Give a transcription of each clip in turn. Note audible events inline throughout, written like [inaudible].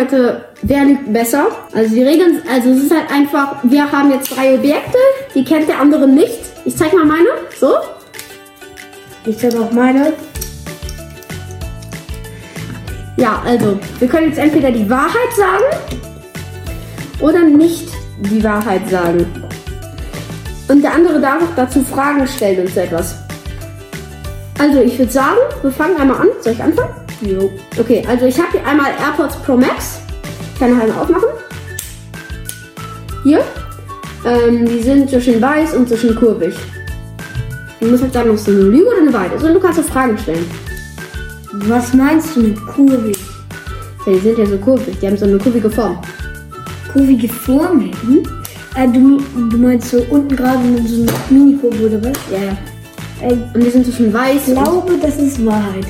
heute, wer lügt besser. Also die Regeln, also es ist halt einfach, wir haben jetzt drei Objekte, die kennt der andere nicht. Ich zeig mal meine, so. Ich sag auch meine. Ja, also, wir können jetzt entweder die Wahrheit sagen oder nicht die Wahrheit sagen. Und der andere darf auch dazu Fragen stellen und so etwas. Also, ich würde sagen, wir fangen einmal an. Soll ich anfangen? Jo. Okay, also ich habe hier einmal AirPods Pro Max. Kann ich einmal aufmachen. Hier. Ähm, die sind zwischen weiß und zwischen kurvig. Du musst halt sagen, ob es eine Lüge oder eine Wahrheit ist. Und du kannst auch Fragen stellen. Was meinst du mit kurvig? Ja, die sind ja so kurvig. Die haben so eine kurvige Form. Kurvige Form? Mhm. Äh, du, du meinst so unten gerade mit so einer Mini-Kurve oder was? Ja, ja. Äh, Und die sind zwischen weiß ich glaube, das ist Wahrheit.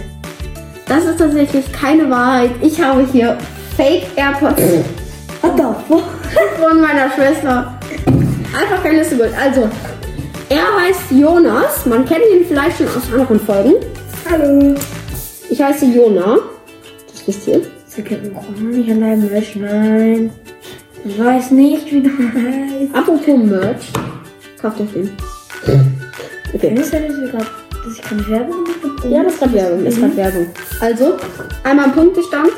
Das ist tatsächlich keine Wahrheit. Ich habe hier Fake AirPods What the fuck? von meiner Schwester. Einfach keine Liste gut. Also, er heißt Jonas. Man kennt ihn vielleicht schon aus anderen Folgen. Hallo. Ich heiße Jona. Das wisst ihr. Sie mich nicht an deinem Merch, nein. Ich weiß nicht, wie du heißt. Apropos Merch. Kauft euch den. Okay. Du, dass, wir grad, dass ich keine Werbung? Ja, das ist gerade Werbung. Das ist gerade Werbung. Also, einmal ein Punktestand.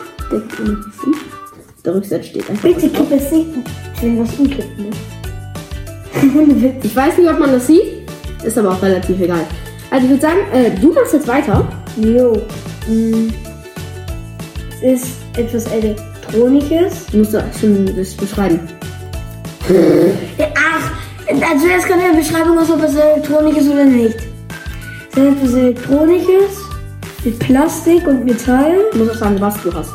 Der Rückseite steht einfach. Bitte gib es nicht. Ich will was umkippen. [laughs] Ich weiß nicht, ob man das sieht. Ist aber auch relativ egal. Also, ich würde sagen, äh, du machst jetzt weiter. Jo. Mm. Es ist etwas Elektronisches. Du musst doch schon das beschreiben. Ach, also jetzt kann in der Beschreibung ob es elektronisch ist oder nicht. Ist etwas Elektronisches mit Plastik und Metall. Du musst auch sagen, was du hast.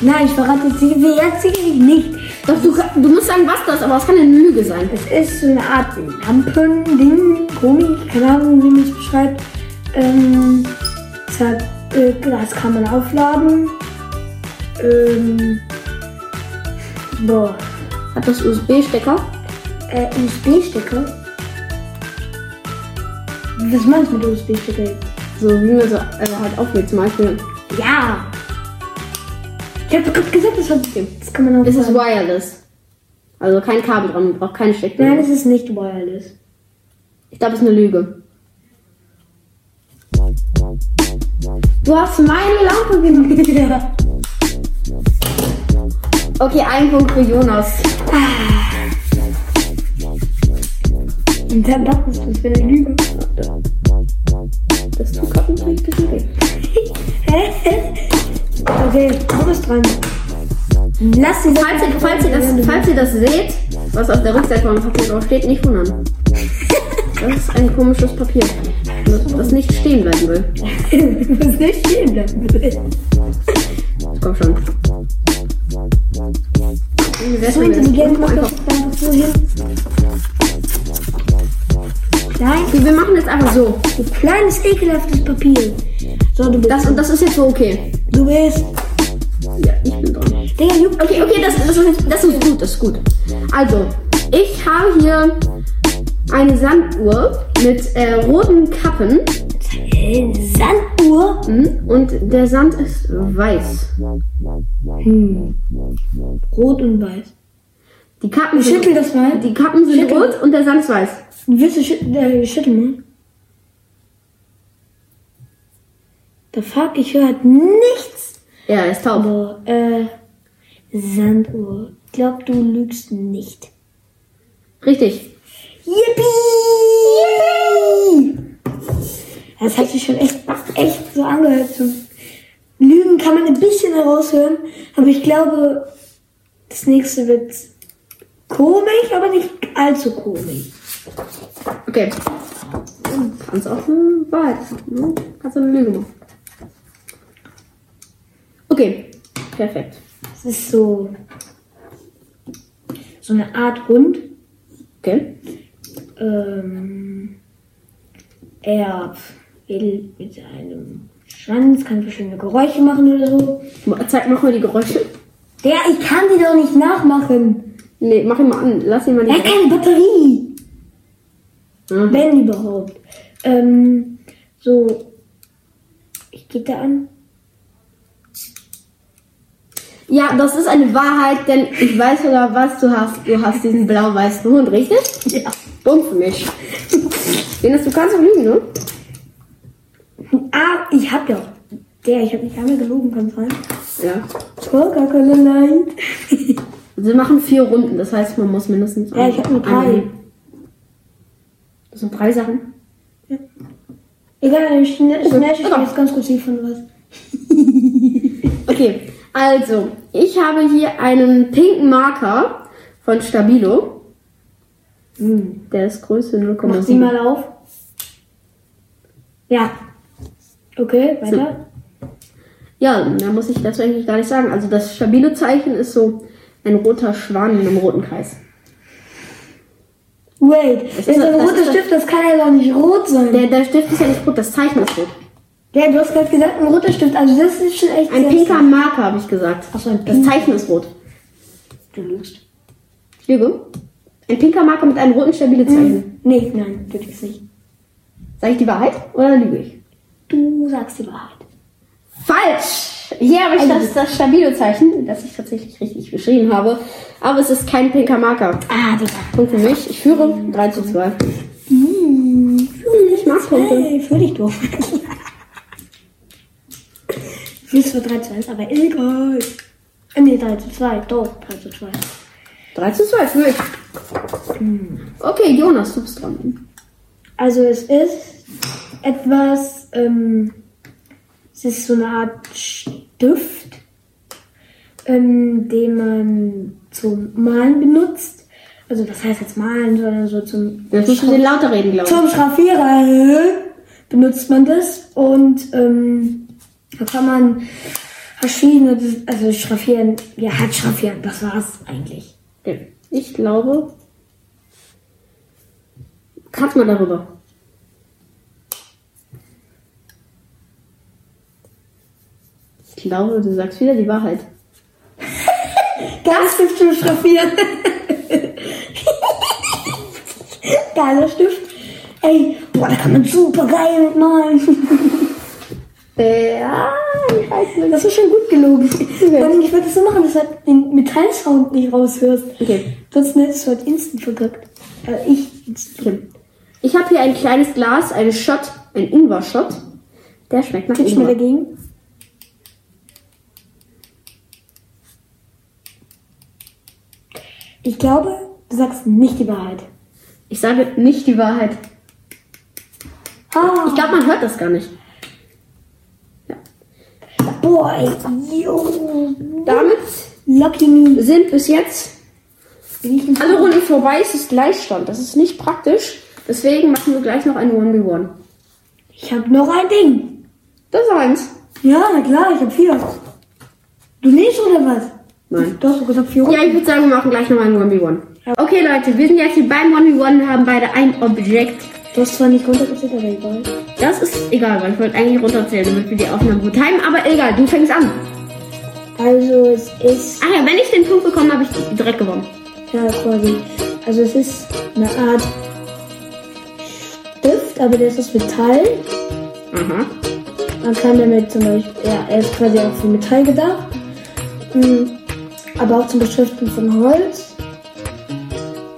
Nein, ich verrate jetzt sicherlich nicht. Doch, du, du musst sagen, was das ist, aber es kann eine Lüge sein. Es ist so eine Art Lampending, komisch, keine Ahnung, wie man es beschreibt. Ähm, es hat, äh, das kann man aufladen. Ähm, boah, Hat das USB-Stecker? äh, USB-Stecker. Was meinst du mit USB-Stecker? So wie man so äh, halt auflädt zum Beispiel. Ja! Ich habe gerade gesagt, das, hat, das kann man Es ist wireless. Also kein Kabel dran, man braucht keine Nein, Steckdose. es ist nicht wireless. Ich glaube, es ist eine Lüge. Du hast meine Lampe genommen. [laughs] Okay, ein Punkt für Jonas. Und dann dachtest du, es wäre eine Lüge. Das tut gerade ein bisschen weh. [laughs] Okay, du bist dran. Lass sie Falls ihr, falls, ihr das, falls ihr das seht, was auf der Rückseite vom Papier drauf steht, nicht wundern. [laughs] Das ist ein komisches Papier, das, das nicht stehen bleiben will. [laughs] Du musst nicht stehen bleiben. Komm schon. So das intelligent macht das einfach so hin. Nein, wir machen jetzt einfach so. so kleines, ekelhaftes Papier. So, du bist. Das und das ist jetzt so okay. du bist. Ja, ich bin dran. Digga, juckt. Okay, okay, das, das, ist, das ist gut, das ist gut. Also, ich habe hier eine Sanduhr mit äh, roten Kappen Sanduhr. mhm, und der Sand ist weiß. Hm. Rot und weiß. Die Kappen sind, Schüttel das mal. die Kappen sind Schüttel. rot und der Sand ist weiß. Willst du schü äh, schütteln mal? Der fuck, ich höre halt nichts. Ja, er ist taub. Aber, äh, Sanduhr. Ich glaub, du lügst nicht. Richtig. Yippie! Das hat sich schon echt, echt so angehört. Lügen kann man ein bisschen heraushören, aber ich glaube, das nächste wird komisch, aber nicht allzu komisch. Okay. Auch eine Wahrheit. Ne? Du eine Lüge machen. Okay. Perfekt. Es ist so, so eine Art Hund. Okay. Ähm, er wedelt mit seinem Schwanz, kann verschiedene Geräusche machen oder so. Zeig, mach mal die Geräusche. Der, ich kann die doch nicht nachmachen. Nee, mach ihn mal an. Lass ihn mal die Er hat keine Batterie. Aha. Wenn überhaupt. Ähm, so, ich gehe da an. Ja, das ist eine Wahrheit, denn ich weiß sogar, was du hast. Du hast diesen blau-weißen Hund, richtig? Ja. Dumm für mich. Venus, du kannst doch lügen, ne? Ah, ich hab ja. Der, ich hab nicht einmal gelogen, kann sein. Ja. Coca-Cola Light. Wir machen vier Runden, das heißt, man muss mindestens. Ja, ich hab nur drei. Das sind drei Sachen. Egal, ich schnell, schnell, ich Oder? jetzt ganz kurz von was. [laughs] [laughs] Okay, also, ich habe hier einen pinken Marker von Stabilo. Hm, Der ist Größe Mach sie 0,7. mal auf. Ja. Okay, weiter. Ja, mehr muss ich dazu eigentlich gar nicht sagen. Also das stabile Zeichen ist so ein roter Schwan in einem roten Kreis. Wait, Das das ist ein das- das roter Stift, das kann ja doch nicht rot sein. Der, der Stift ist ja nicht rot, das Zeichen ist rot. Ja, du hast gerade gesagt, ein roter Stift, also das ist schon echt Ein pinker stark. Marker, habe ich gesagt. Ach so, ein Das pinker. Zeichen ist rot. Du lügst. Ich lüge. Ein pinker Marker mit einem roten stabile Zeichen. Nee, nein, du lügst nicht. Sag ich die Wahrheit oder lüge ich? Du sagst die Wahrheit. Falsch! Hier habe ich das, das stabile Zeichen, das ich tatsächlich richtig geschrieben habe. Aber es ist kein pinker Marker. Ah, Digga. Punkt für mich. Ich führe 3 zu 2. Ich mag Punkte. Dich doof. Fühlst zwar 3 zu 1, aber egal. Äh, Nee, 3 zu 2, doch, 3 zu 2. 3 zu 2 für mich. Okay, Jonas, du bist dran. Also es ist etwas, ähm, es ist so eine Art Stift, ähm, den man zum Malen benutzt. Also das heißt jetzt Malen, sondern so zum Jetzt musst du den lauter reden, glaube ich. Zum Schraffieren benutzt man das und ähm, da kann man verschiedene, also schraffieren, ja, halt schraffieren, das war's eigentlich. Ich glaube. Kannst mal darüber. Ich glaube, du sagst wieder die Wahrheit. [laughs] Gasstift zum Schraffieren. [laughs] Geiler Stift. Ey, boah, da kann man super geil mitmalen. Ja, ich weiß nicht. Das ist schon gut gelogen. Allem, Ich würde das so machen, dass du halt den Metallsound nicht raushörst. Okay. Sonst hättest du halt instant verkackt. Äh, ich okay. Ich habe hier ein kleines Glas, einen Shot, ein Ingwer-Shot. Der schmeckt nach Tippst du mir Ingwer. dagegen? Ich glaube, du sagst nicht die Wahrheit. Ich sage nicht die Wahrheit. Ah, Ich glaube, man hört das gar nicht. boah, ey, yo. Damit Lucky me. sind bis jetzt alle Runden vorbei. Es ist Gleichstand. Das ist nicht praktisch. Deswegen machen wir gleich noch ein 1v1. Ich habe noch ein Ding. Das ist eins. Ja, na klar, ich habe vier. Du nicht oder was? Nein. Du hast doch gesagt vier. Ja, ich würde sagen, wir machen gleich noch ein 1v1. Okay, Leute, wir sind jetzt hier beim 1v1 und haben beide ein Objekt. Du hast zwar nicht runtergezählt, aber egal. Das ist egal, weil ich wollte eigentlich runterzählen, damit wir die Aufnahme gut timen. Aber egal, du fängst an. Also es ist, Ach ja, wenn ich den Punkt bekomme, habe ich direkt gewonnen. ja quasi, also es ist eine Art Stift, aber der ist aus Metall. Aha. Man kann damit zum Beispiel, ja, er ist quasi auch für Metall gedacht. Hm, aber auch zum Beschriften von Holz.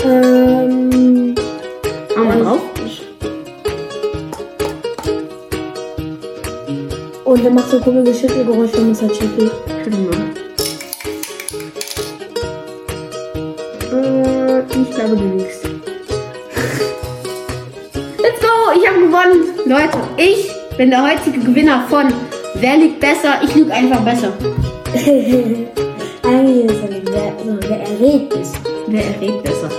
Ähm, mal drauf. und dann macht so komische Schüttelgeräusche, wenn es halt schüttelt. Äh, ich glaube, du lügst. [laughs] Let's go! Ich habe gewonnen! Leute, ich bin der heutige Gewinner von Wer liegt besser? Ich lüge einfach besser. [laughs] wer, so, wer erregt ist. Wer erregt besser?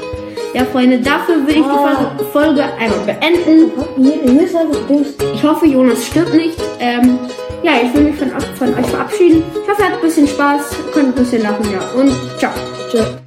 Ja, Freunde, dafür würde ich Ah. die Folge einmal beenden. Ist Dings. Ich hoffe, Jonas stirbt nicht. Ähm, ja, ich will mich von, von euch verabschieden. Ich hoffe, ihr habt ein bisschen Spaß, könnt ein bisschen lachen, ja. Und ciao. Tschö.